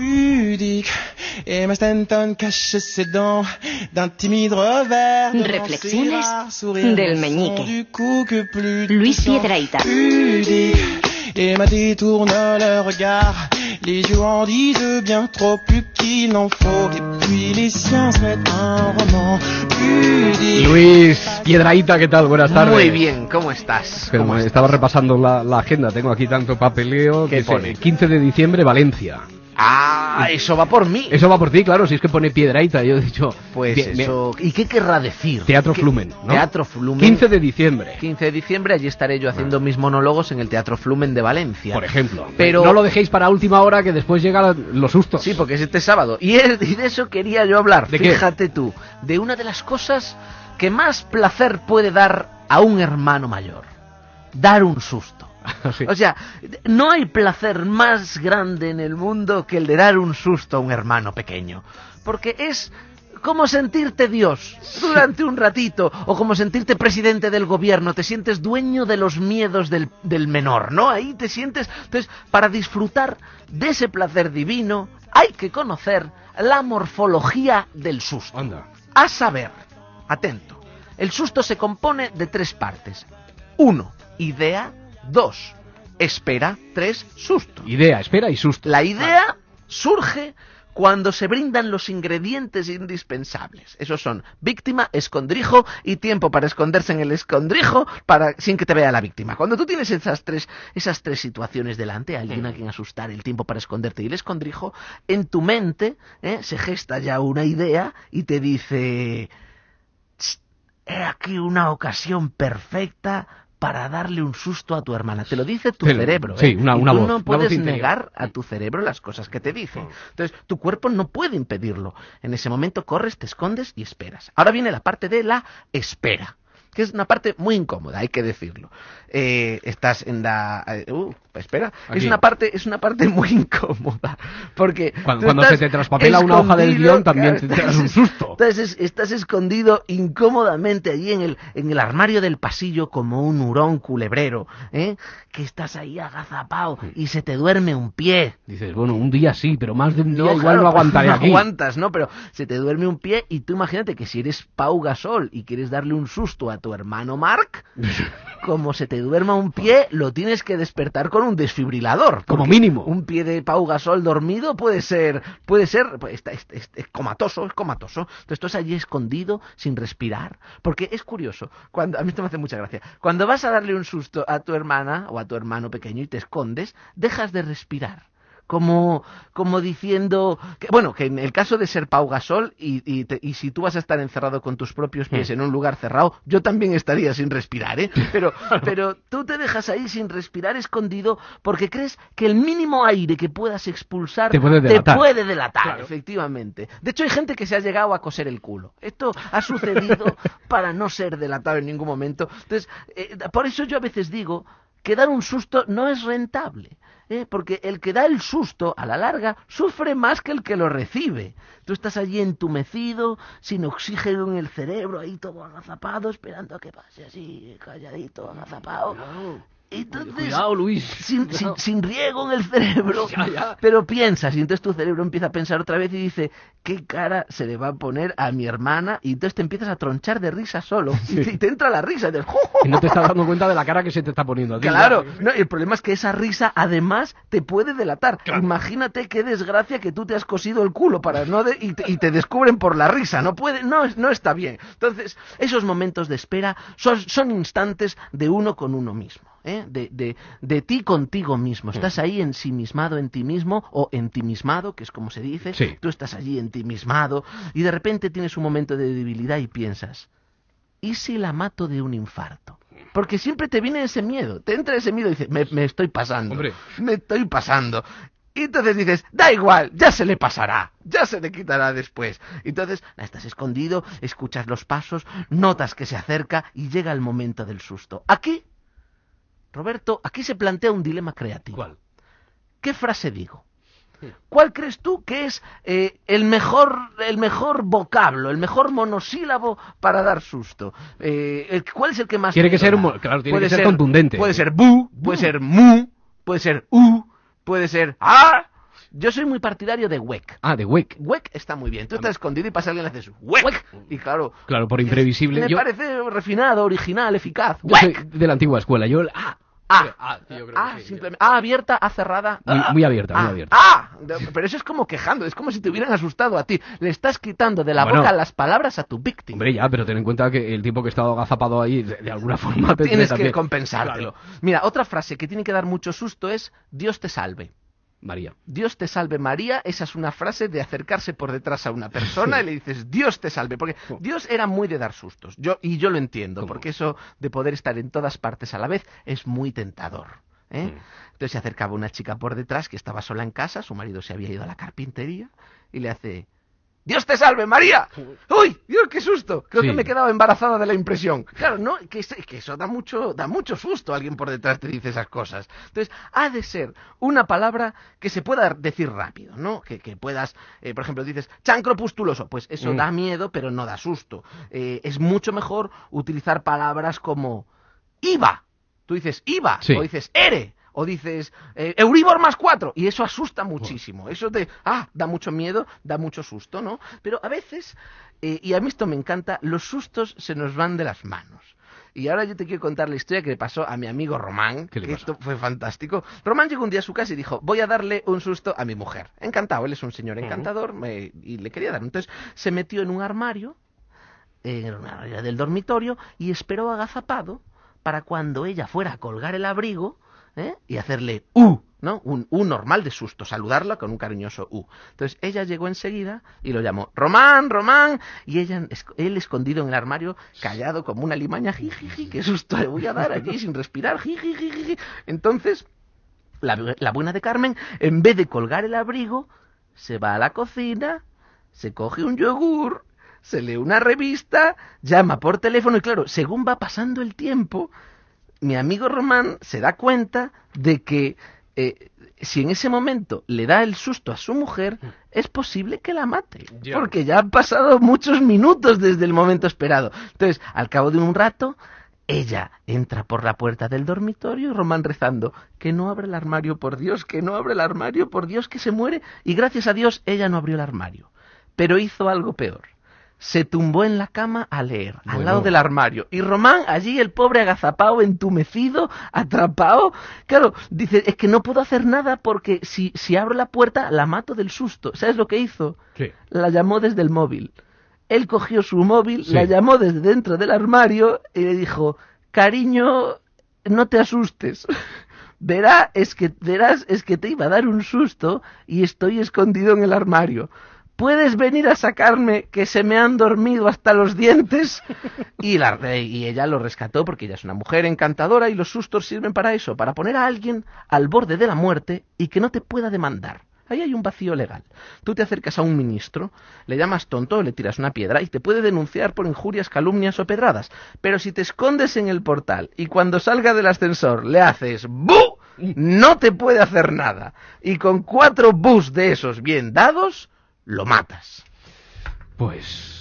pudique. Emma Stanton cache ses dents d'un timide revers. devant Reflexiones ses rares sourires del meñique. Du coup que plus de Luis temps Piedrahita. Pudique. Emma détourne le regard. Les yeux en disent bien trop plus qu'il n'en faut. Et puis les siens se mettent un roman. Pudique. Luis Piedraíta, ¿qué tal? Buenas tardes. Muy bien, ¿cómo estás? Pero ¿Cómo me estás? estaba repasando la, la agenda, tengo aquí tanto papeleo. ¿Qué que pone? 15 de diciembre, Valencia. Ah, eso va por mí. Eso va por ti, claro, si es que pone Piedraíta. Yo he dicho. Pues bien, bien. eso. ¿Y qué querrá decir? Teatro ¿Qué- Flumen, ¿no? Teatro Flumen. 15 de diciembre, 15 de diciembre, allí estaré yo haciendo mis monólogos en el Teatro Flumen de Valencia. por ejemplo. Pero- No lo dejéis para última hora que después llegan los sustos. Sí, porque es este sábado. Y, es- y de eso quería yo hablar. ¿De qué? Fíjate tú, de una de las cosas que más placer puede dar a un hermano mayor. Dar un susto. Sí. O sea, no hay placer más grande en el mundo que el de dar un susto a un hermano pequeño. Porque es como sentirte Dios durante un ratito, o como sentirte presidente del gobierno, te sientes dueño de los miedos del, del menor, ¿no? Ahí te sientes... Entonces, para disfrutar de ese placer divino, hay que conocer la morfología del susto. Anda. A saber, atento, el susto se compone de tres partes. Uno, idea. Dos, espera. Tres, susto. Idea, espera y susto. La idea surge cuando se brindan los ingredientes indispensables. Esos son víctima, escondrijo y tiempo para esconderse en el escondrijo para sin que te vea la víctima. Cuando tú tienes esas tres, esas tres situaciones delante, alguien a quien asustar, el tiempo para esconderte y el escondrijo, en tu mente ¿eh? se gesta ya una idea y te dice "Tss, he aquí una ocasión perfecta para darle un susto a tu hermana. Te lo dice tu cerebro. sí, ¿eh? una- Y una tú voz, no puedes negar a tu cerebro las cosas que te dice. Entonces, tu cuerpo no puede impedirlo. En ese momento corres, te escondes y esperas. Ahora viene la parte de la espera, que es una parte muy incómoda, hay que decirlo. Eh, estás en la... eh, uh, espera. Es una parte es una parte muy incómoda, porque... Cuando, se estás te traspapela una hoja del guion también te te das estás- un susto. entonces estás escondido incómodamente allí en el, en el armario del pasillo como un hurón culebrero, ¿eh? que estás ahí agazapado y se te duerme un pie. Dices, bueno, un día sí, pero más de un día igual claro, no aguantaré no aquí. aguantas, ¿no? Pero se te duerme un pie y tú imagínate que si eres Pau Gasol y quieres darle un susto a tu hermano Mark, como se te duerma un pie, lo tienes que despertar con un desfibrilador. Como mínimo. Un pie de Pau Gasol dormido puede ser, puede ser, pues, está- es, es- es comatoso, es comatoso. Entonces tú estás allí escondido, sin respirar. Porque es curioso, cuando, a mí esto me hace mucha gracia. Cuando vas a darle un susto a tu hermana o a tu hermano pequeño y te escondes, dejas de respirar como, como diciendo, que, bueno, que en el caso de ser Pau Gasol y, y, te- y si tú vas a estar encerrado con tus propios pies en un lugar cerrado, yo también estaría sin respirar, ¿eh? Pero, pero tú te dejas ahí sin respirar escondido porque crees que el mínimo aire que puedas expulsar Te puede delatar. puede delatar, Claro. efectivamente. De hecho, hay gente que se ha llegado a coser el culo. Esto ha sucedido para no ser delatado en ningún momento. Entonces, eh, por eso yo a veces digo que dar un susto no es rentable. ¿Eh? Porque el que da el susto, a la larga, sufre más que el que lo recibe. Tú estás allí entumecido, sin oxígeno en el cerebro, ahí todo agazapado, esperando a que pase así, calladito, agazapado. Entonces, Cuidado, Luis. sin, sin, sin riego en el cerebro. Ya, ya. Pero piensas, y entonces tu cerebro empieza a pensar otra vez y dice, ¿qué cara se le va a poner a mi hermana? Y entonces te empiezas a tronchar de risa solo. Y, te, y te entra la risa. Y dices, "Jo, jo, Y no te estás dando cuenta de la cara que se te está poniendo. Claro, no, y el problema es que esa risa además te puede delatar. Imagínate qué desgracia que tú te has cosido el culo para no de- y, te, y te descubren por la risa. No puede, no, no está bien. Entonces, esos momentos de espera son, son instantes de uno con uno mismo. ¿Eh? De, de, de ti contigo mismo. Estás ahí ensimismado en ti mismo o entimismado, que es como se dice. Sí. Tú estás allí entimismado y de repente tienes un momento de debilidad y piensas, ¿y si la mato de un infarto? Porque siempre te viene ese miedo, te entra ese miedo y dices, me, me estoy pasando, Hombre. me estoy pasando. Y entonces dices, da igual, ya se le pasará, ya se le quitará después. Entonces, estás escondido, escuchas los pasos, notas que se acerca y llega el momento del susto. Aquí, Roberto, aquí se plantea un dilema creativo. ¿Cuál? ¿Qué frase digo? ¿Cuál crees tú que es eh, el mejor el mejor vocablo, el mejor monosílabo para dar susto? Eh, ¿Cuál es el que más Tiene que ser un da? mo- claro, tiene Puede que ser contundente. Puede ser bu, puede ser mu, puede ser u, puede ser a. Yo soy muy partidario de Weck. Ah, de Wake. Weck está muy bien. Tú estás escondido y pasa alguien y haces Weck. Y claro. Claro, por imprevisible. Me Yo, parece refinado, original, eficaz. de la antigua escuela. Yo, ah, Ah, Ah, yo creo que ah, sí, simplemente. Ah, abierta, ah, cerrada. Muy- ah, muy abierta, muy ah, abierta. Ah, pero eso es como quejando, es como si te hubieran asustado a ti. Le estás quitando de la Bueno. boca las palabras a tu víctima. hombre, ya, pero ten en cuenta que el tiempo que he estado agazapado ahí, de, de alguna forma Tienes que compensártelo. Mira, otra frase que tiene que dar mucho susto es Dios te salve. María. Dios te salve María, esa es una frase de acercarse por detrás a una persona y le dices Dios te salve, porque Dios era muy de dar sustos. Yo y yo lo entiendo, ¿Cómo? porque eso de poder estar en todas partes a la vez es muy tentador. ¿eh? Mm. Entonces se acercaba una chica por detrás que estaba sola en casa, su marido se había ido a la carpintería y le hace Dios te salve María. Uy, Dios qué susto. Creo Sí. que me he quedado embarazada de la impresión. Claro, no, que, es- que eso da mucho da mucho susto. Alguien por detrás te dice esas cosas. Entonces, ha de ser una palabra que se pueda decir rápido, ¿no? Que, que puedas, eh, por ejemplo, dices chancro pustuloso, pues eso Mm. da miedo, pero no da susto. Eh, es mucho mejor utilizar palabras como IVA. Tú dices IVA, Sí. o dices ERE, o dices eh, Euribor más cuatro, y eso asusta muchísimo. Eso te, ah, da mucho miedo, da mucho susto, ¿no? Pero a veces, eh, y a mí esto me encanta, los sustos se nos van de las manos. Y ahora yo te quiero contar la historia que le pasó a mi amigo Román, ¿Qué le que pasó? esto fue fantástico. Román llegó un día a su casa y dijo, voy a darle un susto a mi mujer. Encantado, él es un señor encantador me- y le quería dar. Entonces se metió en un armario, en un armario del dormitorio, y esperó agazapado para cuando ella fuera a colgar el abrigo ¿eh? y hacerle U, ¿no? Un U normal de susto, saludarla con un cariñoso U. Entonces ella llegó enseguida y lo llamó Román, Román, y ella, él escondido en el armario, callado como una limaña, jijiji, qué susto le voy a dar allí sin respirar, jijiji. Entonces, la, la buena de Carmen, en vez de colgar el abrigo, se va a la cocina, se coge un yogur, se lee una revista, llama por teléfono y claro, según va pasando el tiempo, mi amigo Román se da cuenta de que eh, si en ese momento le da el susto a su mujer, es posible que la mate. Porque ya han pasado muchos minutos desde el momento esperado. Entonces, al cabo de un rato, ella entra por la puerta del dormitorio y Román rezando, que no abre el armario, por Dios, que no abre el armario, por Dios, que se muere. Y gracias a Dios, ella no abrió el armario. Pero hizo algo peor. Se tumbó en la cama a leer, al lado del armario. Y Román, allí el pobre agazapado, entumecido, atrapado. Claro, dice, es que no puedo hacer nada porque si, si abro la puerta la mato del susto. ¿Sabes lo que hizo? Sí. La llamó desde el móvil. Él cogió su móvil, Sí. la llamó desde dentro del armario y le dijo, cariño, no te asustes. Verá, es que, verás, es que te iba a dar un susto y estoy escondido en el armario. ¿Puedes venir a sacarme que se me han dormido hasta los dientes? Y, la, y ella lo rescató porque ella es una mujer encantadora y los sustos sirven para eso, para poner a alguien al borde de la muerte y que no te pueda demandar. Ahí hay un vacío legal. Tú te acercas a un ministro, le llamas tonto, le tiras una piedra y te puede denunciar por injurias, calumnias o pedradas. Pero si te escondes en el portal y cuando salga del ascensor le haces ¡bu! No te puede hacer nada. Y con cuatro bus de esos bien dados, lo matas. Pues